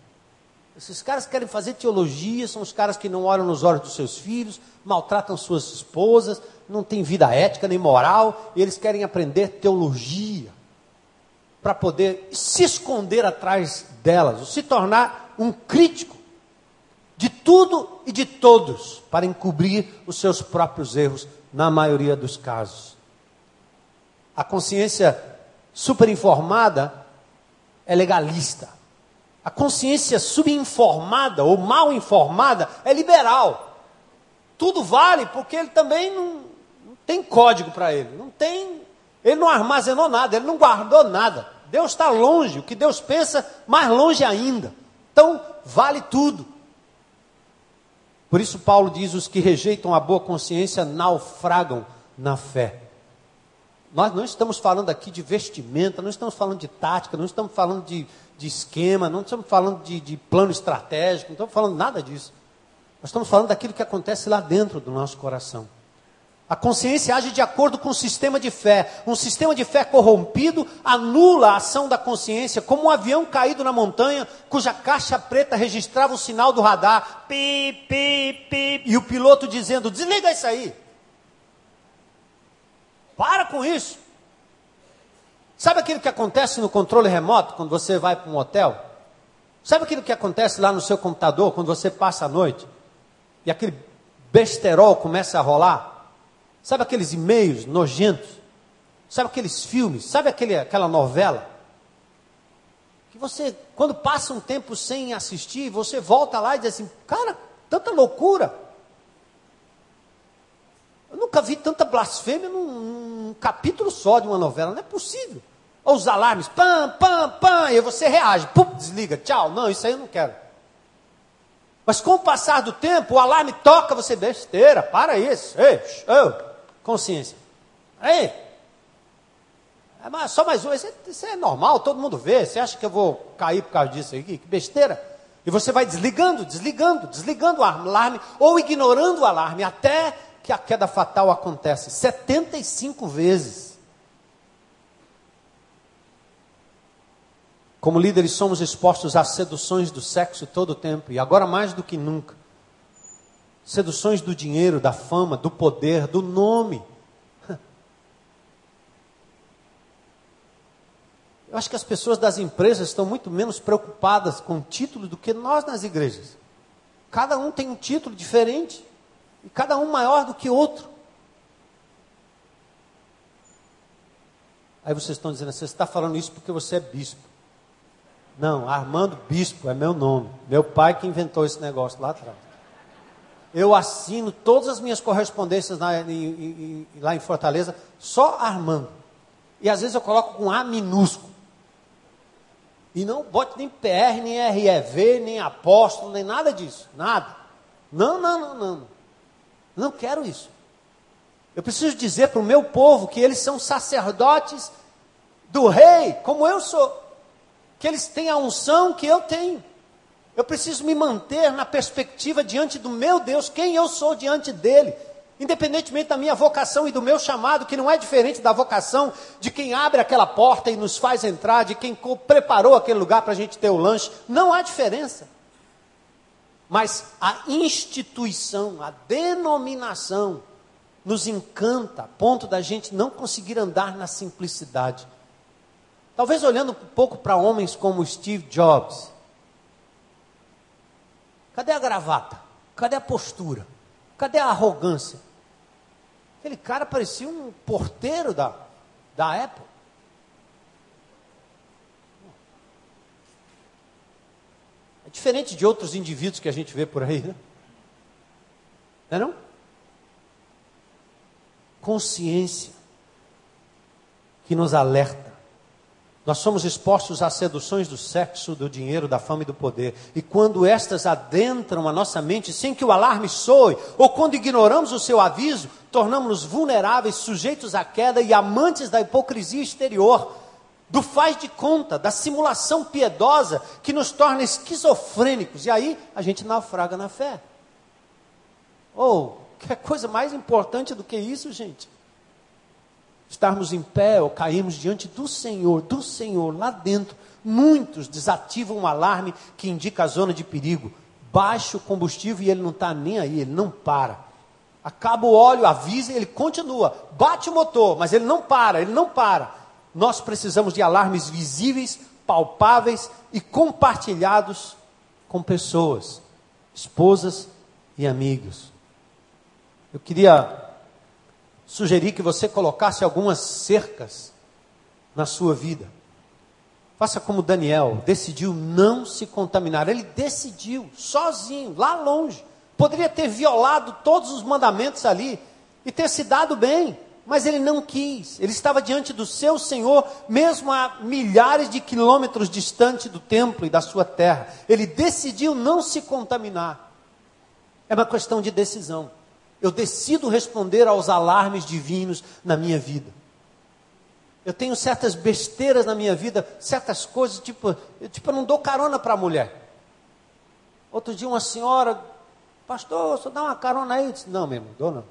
Esses caras que querem fazer teologia são os caras que não olham nos olhos dos seus filhos, maltratam suas esposas, não têm vida ética nem moral, e eles querem aprender teologia para poder se esconder atrás delas, ou se tornar um crítico de tudo e de todos, para encobrir os seus próprios erros, na maioria dos casos. A consciência superinformada é legalista. A consciência subinformada ou mal informada é liberal. Tudo vale porque ele também não, não tem código para ele, não tem, ele não armazenou nada, ele não guardou nada. Deus está longe, o que Deus pensa, mais longe ainda. Então, vale tudo. Por isso, Paulo diz: os que rejeitam a boa consciência naufragam na fé. Nós não estamos falando aqui de vestimenta, não estamos falando de tática, não estamos falando de de esquema, não estamos falando de, de plano estratégico, não estamos falando nada disso. Nós estamos falando daquilo que acontece lá dentro do nosso coração. A consciência age de acordo com o sistema de fé. Um sistema de fé corrompido anula a ação da consciência, como um avião caído na montanha, cuja caixa preta registrava o sinal do radar, pi, pi, pi, e o piloto dizendo: desliga isso aí. Para com isso. Sabe aquilo que acontece no controle remoto quando você vai para um hotel? Sabe aquilo que acontece lá no seu computador quando você passa a noite? E aquele besterol começa a rolar? Sabe aqueles e-mails nojentos? Sabe aqueles filmes? Sabe aquele, aquela novela? Que você, quando passa um tempo sem assistir, você volta lá e diz assim: cara, tanta loucura. Eu nunca vi tanta blasfêmia num, num capítulo só de uma novela, não é possível. Ou os alarmes, pam, pam, pam, e você reage, pum, desliga, tchau, não, isso aí eu não quero. Mas com o passar do tempo, o alarme toca, você besteira, para isso, ei, oh, consciência. Aí, é só mais um, isso é, é normal, todo mundo vê, você acha que eu vou cair por causa disso aqui? Que besteira. E você vai desligando, desligando, desligando o alarme, ou ignorando o alarme, até que a queda fatal acontece 75 vezes. Como líderes, somos expostos a seduções do sexo todo o tempo, e agora mais do que nunca. Seduções do dinheiro, da fama, do poder, do nome. Eu acho que as pessoas das empresas estão muito menos preocupadas com título do que nós nas igrejas. Cada um tem um título diferente, e cada um maior do que outro. Aí vocês estão dizendo, você está falando isso porque você é bispo. Não, Armando Bispo é meu nome. Meu pai que inventou esse negócio lá atrás. Eu assino todas as minhas correspondências na, em, em, lá em Fortaleza, só Armando. E às vezes eu coloco com A minúsculo. E não bote nem PR, nem REV, nem apóstolo, nem nada disso. Nada. Não, não, não, não. Não quero isso. Eu preciso dizer para o meu povo que eles são sacerdotes do rei, como eu sou que eles têm a unção que eu tenho. Eu preciso me manter na perspectiva diante do meu Deus, quem eu sou diante dele, independentemente da minha vocação e do meu chamado, que não é diferente da vocação de quem abre aquela porta e nos faz entrar, de quem preparou aquele lugar para a gente ter o lanche. Não há diferença. Mas a instituição, a denominação, nos encanta a ponto da gente não conseguir andar na simplicidade. Talvez olhando um pouco para homens como Steve Jobs. Cadê a gravata? Cadê a postura? Cadê a arrogância? Aquele cara parecia um porteiro da, da Apple. É diferente de outros indivíduos que a gente vê por aí, né? Não é não? Consciência que nos alerta nós somos expostos às seduções do sexo, do dinheiro, da fama e do poder. E quando estas adentram a nossa mente sem que o alarme soe, ou quando ignoramos o seu aviso, tornamos-nos vulneráveis, sujeitos à queda e amantes da hipocrisia exterior, do faz de conta, da simulação piedosa que nos torna esquizofrênicos. E aí a gente naufraga na fé. Ou, oh, que coisa mais importante do que isso, gente? Estarmos em pé ou cairmos diante do Senhor, do Senhor, lá dentro, muitos desativam um alarme que indica a zona de perigo. Baixa o combustível e ele não está nem aí, ele não para. Acaba o óleo, avisa e ele continua. Bate o motor, mas ele não para, ele não para. Nós precisamos de alarmes visíveis, palpáveis e compartilhados com pessoas, esposas e amigos. Eu queria sugerir que você colocasse algumas cercas na sua vida. Faça como Daniel, decidiu não se contaminar. Ele decidiu, sozinho, lá longe. Poderia ter violado todos os mandamentos ali e ter se dado bem, mas ele não quis. Ele estava diante do seu Senhor, mesmo a milhares de quilômetros distante do templo e da sua terra. Ele decidiu não se contaminar. É uma questão de decisão. Eu decido responder aos alarmes divinos na minha vida. Eu tenho certas besteiras na minha vida, certas coisas, tipo, eu, tipo, eu não dou carona para a mulher. Outro dia uma senhora, pastor, só dá uma carona aí. Eu disse, não, meu irmão, dou não.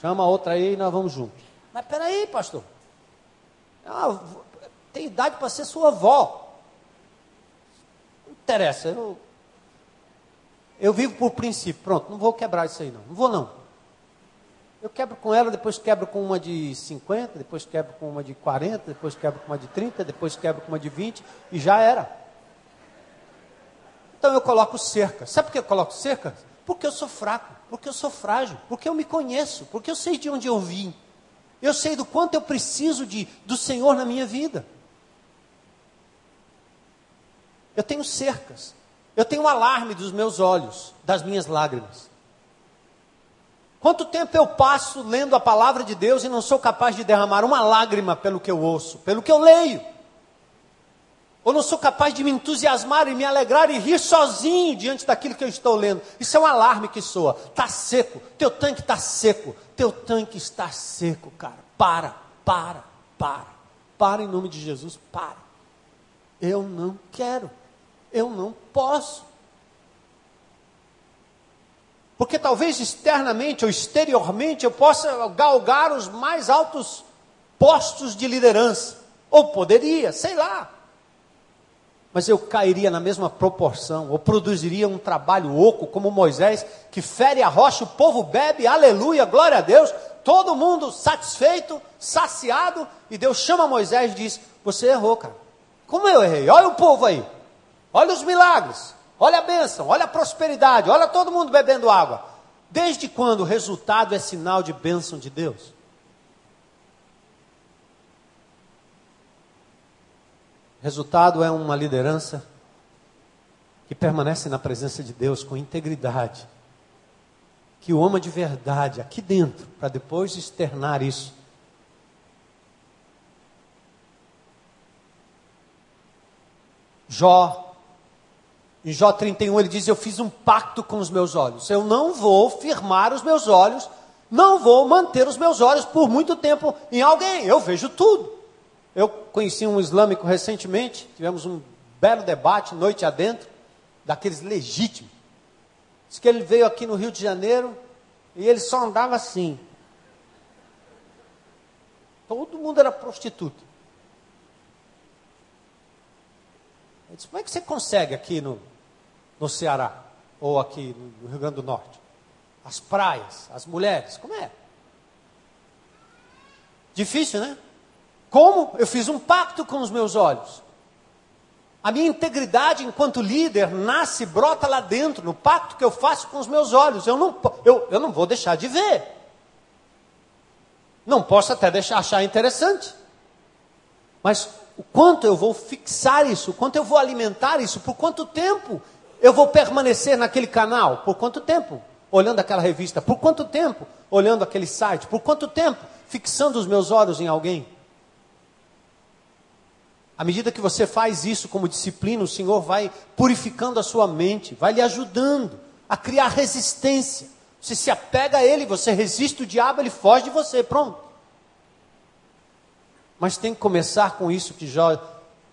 Chama outra aí e nós vamos juntos. Mas peraí, pastor. Ah, tem idade para ser sua avó. Não interessa, eu eu vivo por princípio. Pronto, não vou quebrar isso aí não. Não vou não. Eu quebro com ela, depois quebro com uma de 50, depois quebro com uma de 40, depois quebro com uma de 30, depois quebro com uma de 20 e já era. Então eu coloco cerca. Sabe por que eu coloco cerca? Porque eu sou fraco, porque eu sou frágil, porque eu me conheço, porque eu sei de onde eu vim. Eu sei do quanto eu preciso de, do Senhor na minha vida. Eu tenho cercas. Eu tenho um alarme dos meus olhos, das minhas lágrimas. Quanto tempo eu passo lendo a palavra de Deus e não sou capaz de derramar uma lágrima pelo que eu ouço, pelo que eu leio? Ou não sou capaz de me entusiasmar e me alegrar e rir sozinho diante daquilo que eu estou lendo? Isso é um alarme que soa. Está seco, teu tanque está seco, teu tanque está seco, cara. Para, para, para. Para em nome de Jesus, para. Eu não quero eu não posso. Porque talvez externamente ou exteriormente eu possa galgar os mais altos postos de liderança. Ou poderia, sei lá. Mas eu cairia na mesma proporção, ou produziria um trabalho oco, como Moisés, que fere a rocha, o povo bebe, aleluia, glória a Deus, todo mundo satisfeito, saciado, e Deus chama Moisés e diz: Você errou, cara. Como eu errei? Olha o povo aí. Olha os milagres, olha a bênção, olha a prosperidade, olha todo mundo bebendo água. Desde quando o resultado é sinal de bênção de Deus? Resultado é uma liderança que permanece na presença de Deus com integridade, que o ama de verdade aqui dentro, para depois externar isso. Jó em Jó 31 ele diz: Eu fiz um pacto com os meus olhos. Eu não vou firmar os meus olhos, não vou manter os meus olhos por muito tempo em alguém. Eu vejo tudo. Eu conheci um islâmico recentemente, tivemos um belo debate, noite adentro, daqueles legítimos. Diz que ele veio aqui no Rio de Janeiro e ele só andava assim. Todo mundo era prostituta. Ele disse, como é que você consegue aqui no, no Ceará, ou aqui no Rio Grande do Norte. As praias, as mulheres, como é? Difícil, né? Como? Eu fiz um pacto com os meus olhos. A minha integridade enquanto líder nasce, brota lá dentro, no pacto que eu faço com os meus olhos. Eu não, eu, eu não vou deixar de ver. Não posso até deixar achar interessante. Mas o quanto eu vou fixar isso, o quanto eu vou alimentar isso, por quanto tempo eu vou permanecer naquele canal por quanto tempo? Olhando aquela revista, por quanto tempo? Olhando aquele site, por quanto tempo? Fixando os meus olhos em alguém. À medida que você faz isso como disciplina, o Senhor vai purificando a sua mente, vai lhe ajudando a criar resistência. Você se apega a Ele, você resiste o diabo, ele foge de você, pronto. Mas tem que começar com isso que Jó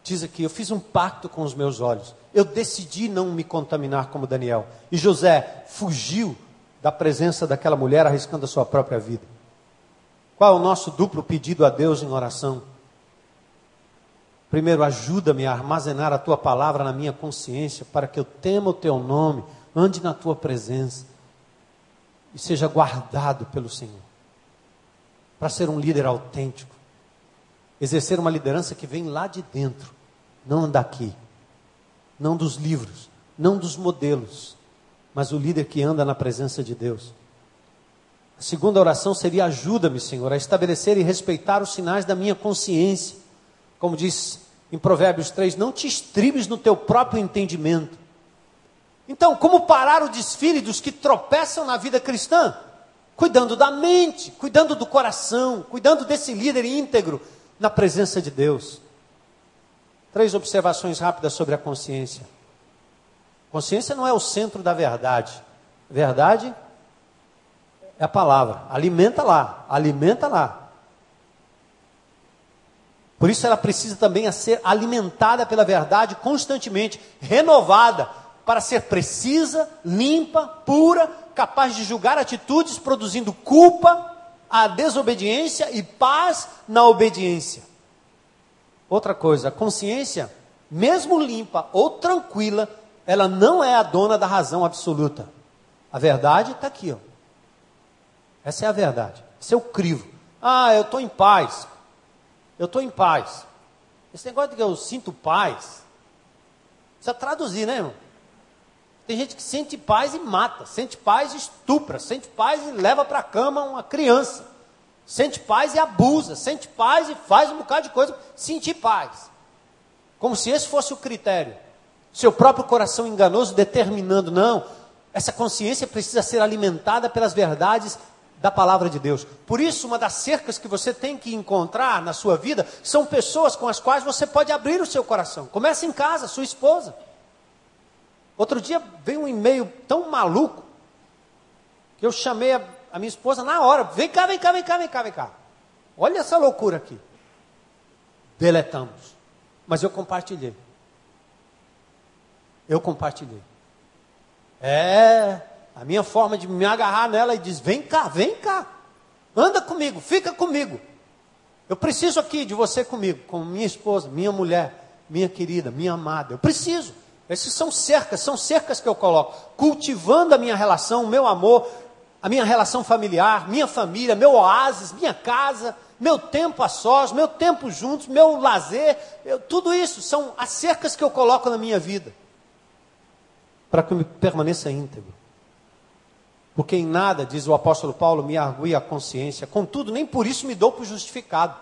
diz aqui: eu fiz um pacto com os meus olhos. Eu decidi não me contaminar como Daniel. E José fugiu da presença daquela mulher, arriscando a sua própria vida. Qual é o nosso duplo pedido a Deus em oração? Primeiro, ajuda-me a armazenar a tua palavra na minha consciência, para que eu tema o teu nome, ande na tua presença e seja guardado pelo Senhor. Para ser um líder autêntico, exercer uma liderança que vem lá de dentro, não daqui, não dos livros, não dos modelos, mas o líder que anda na presença de Deus. A segunda oração seria: ajuda-me, Senhor, a estabelecer e respeitar os sinais da minha consciência. Como diz em Provérbios 3, não te estribes no teu próprio entendimento. Então, como parar o desfile dos que tropeçam na vida cristã? Cuidando da mente, cuidando do coração, cuidando desse líder íntegro na presença de Deus. Três observações rápidas sobre a consciência. Consciência não é o centro da verdade. Verdade é a palavra. Alimenta lá, alimenta lá. Por isso ela precisa também ser alimentada pela verdade constantemente, renovada, para ser precisa, limpa, pura, capaz de julgar atitudes produzindo culpa, a desobediência e paz na obediência. Outra coisa, a consciência, mesmo limpa ou tranquila, ela não é a dona da razão absoluta. A verdade está aqui, ó. Essa é a verdade. Esse é o crivo. Ah, eu estou em paz. Eu estou em paz. Esse negócio de que eu sinto paz, precisa traduzir, né, irmão? Tem gente que sente paz e mata, sente paz e estupra, sente paz e leva para a cama uma criança, sente paz e abusa, sente paz e faz um bocado de coisa, sentir paz. Como se esse fosse o critério. Seu próprio coração enganoso determinando, não, essa consciência precisa ser alimentada pelas verdades da palavra de Deus. Por isso, uma das cercas que você tem que encontrar na sua vida são pessoas com as quais você pode abrir o seu coração. Começa em casa, sua esposa. Outro dia veio um e-mail tão maluco que eu chamei a, a minha esposa na hora. Vem cá, vem cá, vem cá, vem cá, vem cá. Olha essa loucura aqui. Deletamos. Mas eu compartilhei. Eu compartilhei. É, a minha forma de me agarrar nela e diz: vem cá, vem cá, anda comigo, fica comigo. Eu preciso aqui de você comigo, como minha esposa, minha mulher, minha querida, minha amada. Eu preciso. Essas são cercas, são cercas que eu coloco, cultivando a minha relação, o meu amor, a minha relação familiar, minha família, meu oásis, minha casa, meu tempo a sós, meu tempo juntos, meu lazer, eu, tudo isso são as cercas que eu coloco na minha vida para que eu permaneça íntegro. Porque em nada, diz o apóstolo Paulo, me argui a consciência, contudo, nem por isso me dou por justificado.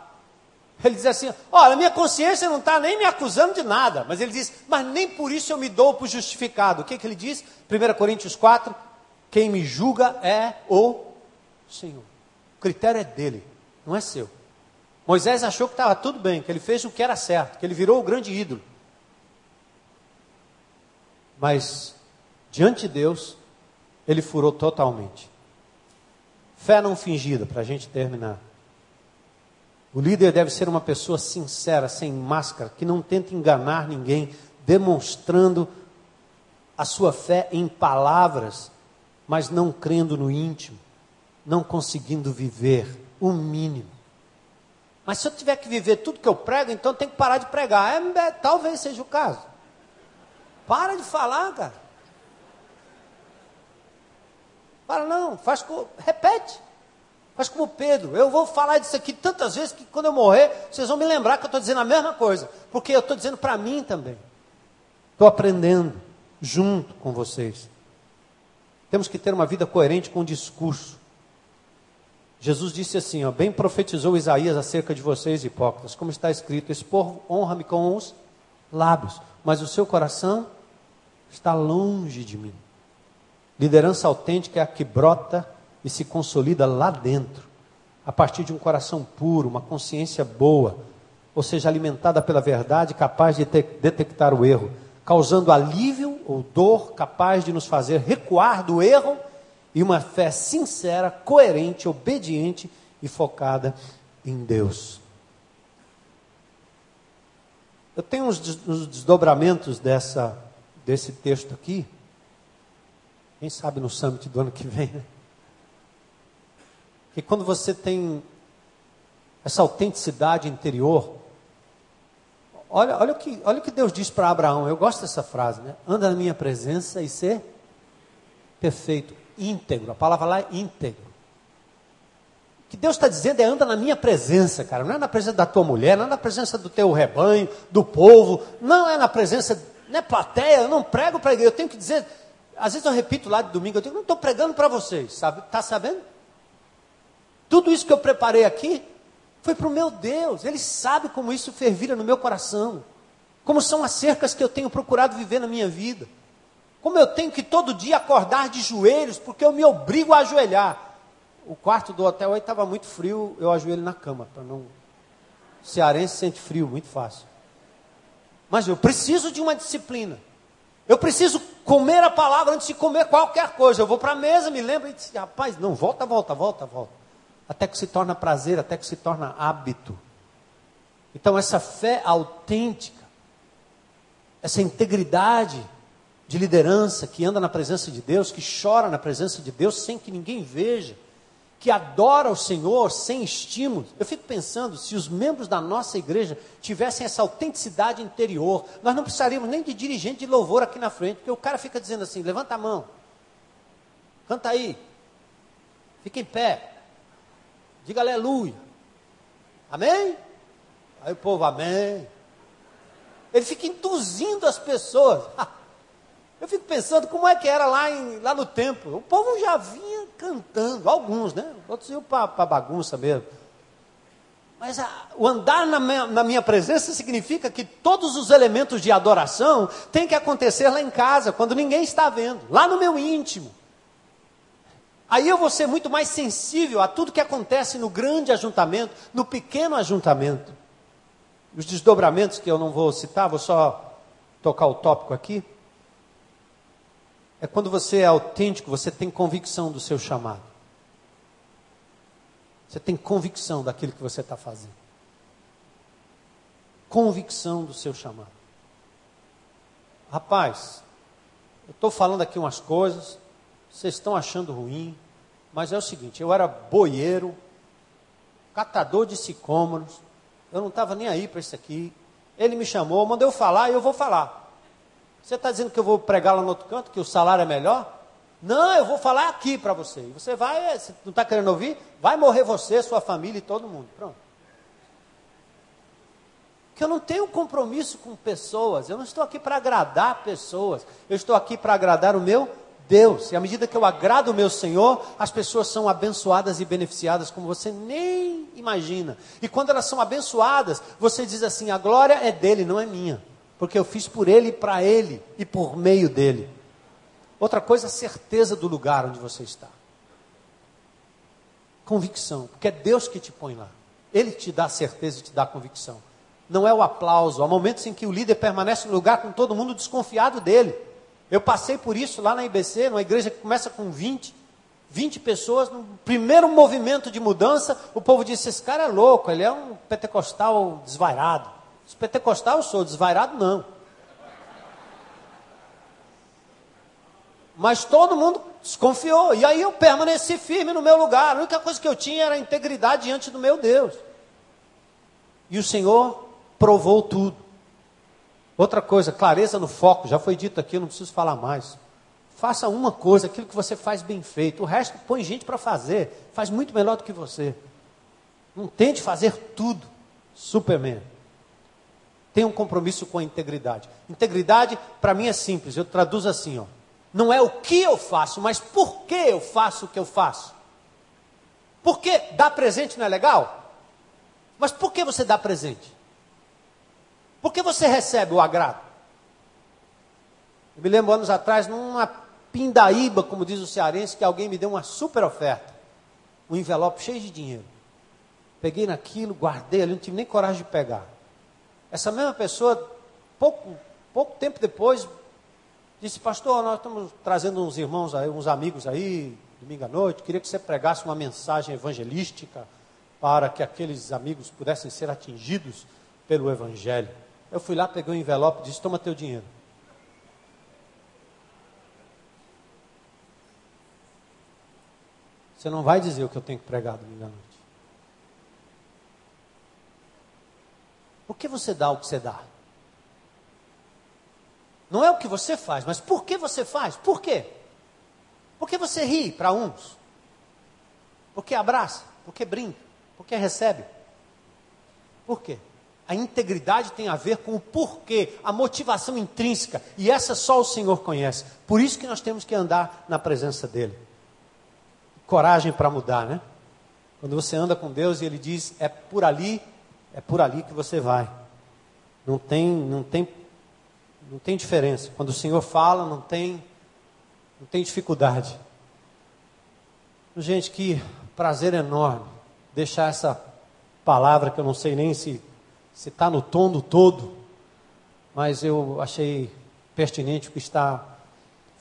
Ele diz assim: olha, minha consciência não está nem me acusando de nada, mas ele diz, mas nem por isso eu me dou por justificado. O que, que ele diz? 1 Coríntios 4: quem me julga é o Senhor. O critério é dele, não é seu. Moisés achou que estava tudo bem, que ele fez o que era certo, que ele virou o grande ídolo. Mas, diante de Deus, ele furou totalmente. Fé não fingida, para a gente terminar. O líder deve ser uma pessoa sincera, sem máscara, que não tenta enganar ninguém, demonstrando a sua fé em palavras, mas não crendo no íntimo, não conseguindo viver o mínimo. Mas se eu tiver que viver tudo que eu prego, então eu tenho que parar de pregar. É, é, talvez seja o caso. Para de falar, cara. Fala, não, faz. Repete. Faz como Pedro. Eu vou falar disso aqui tantas vezes que quando eu morrer, vocês vão me lembrar que eu estou dizendo a mesma coisa. Porque eu estou dizendo para mim também. Estou aprendendo junto com vocês. Temos que ter uma vida coerente com o discurso. Jesus disse assim: ó, bem profetizou Isaías acerca de vocês, hipócritas, como está escrito: Esse povo honra-me com os lábios, mas o seu coração está longe de mim. Liderança autêntica é a que brota e se consolida lá dentro, a partir de um coração puro, uma consciência boa, ou seja, alimentada pela verdade, capaz de detectar o erro, causando alívio ou dor, capaz de nos fazer recuar do erro, e uma fé sincera, coerente, obediente e focada em Deus. Eu tenho uns desdobramentos dessa, desse texto aqui. Quem sabe no summit do ano que vem, né? Que quando você tem essa autenticidade interior. Olha, olha, o, que, olha o que Deus diz para Abraão, eu gosto dessa frase, né? Anda na minha presença e ser perfeito, íntegro. A palavra lá é íntegro. O que Deus está dizendo é anda na minha presença, cara. Não é na presença da tua mulher, não é na presença do teu rebanho, do povo, não é na presença, não é plateia, eu não prego para. Eu tenho que dizer, às vezes eu repito lá de domingo, eu digo, não estou pregando para vocês, sabe? Está sabendo? Tudo isso que eu preparei aqui foi para o meu Deus. Ele sabe como isso fervira no meu coração. Como são as cercas que eu tenho procurado viver na minha vida. Como eu tenho que todo dia acordar de joelhos, porque eu me obrigo a ajoelhar. O quarto do hotel aí estava muito frio, eu ajoelho na cama, para não. Cearense sente frio, muito fácil. Mas eu preciso de uma disciplina. Eu preciso comer a palavra antes de comer qualquer coisa. Eu vou para a mesa, me lembro e disse, rapaz, não, volta, volta, volta, volta até que se torna prazer, até que se torna hábito. Então, essa fé autêntica, essa integridade de liderança que anda na presença de Deus, que chora na presença de Deus sem que ninguém veja, que adora o Senhor sem estímulo. Eu fico pensando, se os membros da nossa igreja tivessem essa autenticidade interior, nós não precisaríamos nem de dirigente de louvor aqui na frente, porque o cara fica dizendo assim: levanta a mão, canta aí, fica em pé, Diga aleluia. Amém? Aí o povo, amém. Ele fica induzindo as pessoas. Eu fico pensando como é que era lá, em, lá no templo. O povo já vinha cantando, alguns, né? Outros iam para bagunça mesmo. Mas a, o andar na minha, na minha, presença significa que todos os elementos de adoração têm que acontecer lá em casa, quando ninguém está vendo, lá no meu íntimo. Aí eu vou ser muito mais sensível a tudo que acontece no grande ajuntamento, no pequeno ajuntamento. Os desdobramentos que eu não vou citar, vou só tocar o tópico aqui. É quando você é autêntico, você tem convicção do seu chamado. Você tem convicção daquilo que você está fazendo. Convicção do seu chamado. Rapaz, eu estou falando aqui umas coisas, vocês estão achando ruim, mas é o seguinte: eu era boieiro, catador de sicômoros, eu não estava nem aí para isso aqui. Ele me chamou, mandou eu falar e eu vou falar. Você está dizendo que eu vou pregar lá no outro canto, que o salário é melhor? Não, eu vou falar aqui para você. Você vai, você não está querendo ouvir? Vai morrer você, sua família e todo mundo. Pronto. Que eu não tenho compromisso com pessoas, eu não estou aqui para agradar pessoas, eu estou aqui para agradar o meu Deus. E à medida que eu agrado o meu Senhor, as pessoas são abençoadas e beneficiadas como você nem imagina. E quando elas são abençoadas, você diz assim: a glória é dele, não é minha. Porque eu fiz por ele e para ele e por meio dele. Outra coisa, a certeza do lugar onde você está. Convicção, porque é Deus que te põe lá. Ele te dá certeza e te dá convicção. Não é o aplauso. Há momentos em que o líder permanece no lugar com todo mundo desconfiado dele. Eu passei por isso lá na IBC, numa igreja que começa com 20, 20 pessoas. No primeiro movimento de mudança, o povo disse: Esse cara é louco, ele é um pentecostal desvairado. Se pentecostal eu sou, desvairado não. Mas todo mundo desconfiou. E aí eu permaneci firme no meu lugar. A única coisa que eu tinha era integridade diante do meu Deus. E o Senhor provou tudo. Outra coisa, clareza no foco, já foi dito aqui, eu não preciso falar mais. Faça uma coisa, aquilo que você faz bem feito. O resto põe gente para fazer, faz muito melhor do que você. Não tente fazer tudo. Superman. Tenha um compromisso com a integridade. Integridade, para mim, é simples. Eu traduzo assim: ó. não é o que eu faço, mas por que eu faço o que eu faço. Porque dar presente não é legal? Mas por que você dá presente? Por que você recebe o agrado? Eu me lembro anos atrás, numa pindaíba, como diz o cearense, que alguém me deu uma super oferta. Um envelope cheio de dinheiro. Peguei naquilo, guardei ali, não tive nem coragem de pegar. Essa mesma pessoa, pouco, pouco tempo depois, disse, pastor, nós estamos trazendo uns irmãos aí, uns amigos aí, domingo à noite, queria que você pregasse uma mensagem evangelística para que aqueles amigos pudessem ser atingidos pelo Evangelho. Eu fui lá, peguei um envelope e disse: Toma teu dinheiro. Você não vai dizer o que eu tenho que pregar domingo à noite. Por que você dá o que você dá? Não é o que você faz, mas por que você faz? Por quê? Porque você ri para uns. Porque abraça, porque brinca, porque recebe. Por quê? A integridade tem a ver com o porquê, a motivação intrínseca, e essa só o Senhor conhece. Por isso que nós temos que andar na presença dele. Coragem para mudar, né? Quando você anda com Deus e ele diz: "É por ali, é por ali que você vai". Não tem, não tem não tem diferença. Quando o Senhor fala, não tem não tem dificuldade. Gente, que prazer enorme deixar essa palavra que eu não sei nem se se está no tom do todo, mas eu achei pertinente o que está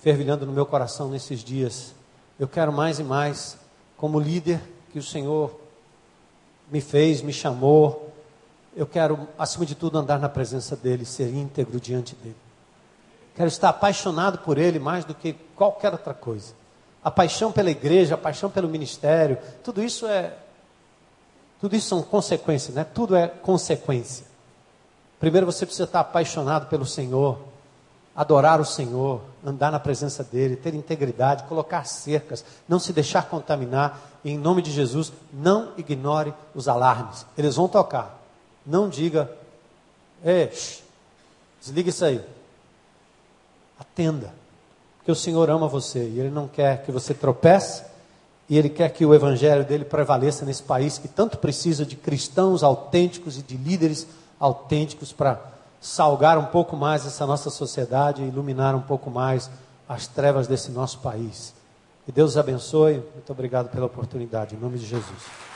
fervilhando no meu coração nesses dias. Eu quero mais e mais, como líder que o Senhor me fez, me chamou, eu quero, acima de tudo, andar na presença dEle, ser íntegro diante dEle. Quero estar apaixonado por Ele mais do que qualquer outra coisa. A paixão pela igreja, a paixão pelo ministério, tudo isso é tudo isso são consequências, né? Tudo é consequência. Primeiro você precisa estar apaixonado pelo Senhor, adorar o Senhor, andar na presença dEle, ter integridade, colocar cercas, não se deixar contaminar. E em nome de Jesus, não ignore os alarmes. Eles vão tocar. Não diga, Ei, desliga isso aí. Atenda. Porque o Senhor ama você e Ele não quer que você tropece e Ele quer que o evangelho dele prevaleça nesse país que tanto precisa de cristãos autênticos e de líderes autênticos para salgar um pouco mais essa nossa sociedade e iluminar um pouco mais as trevas desse nosso país. Que Deus abençoe. Muito obrigado pela oportunidade. Em nome de Jesus.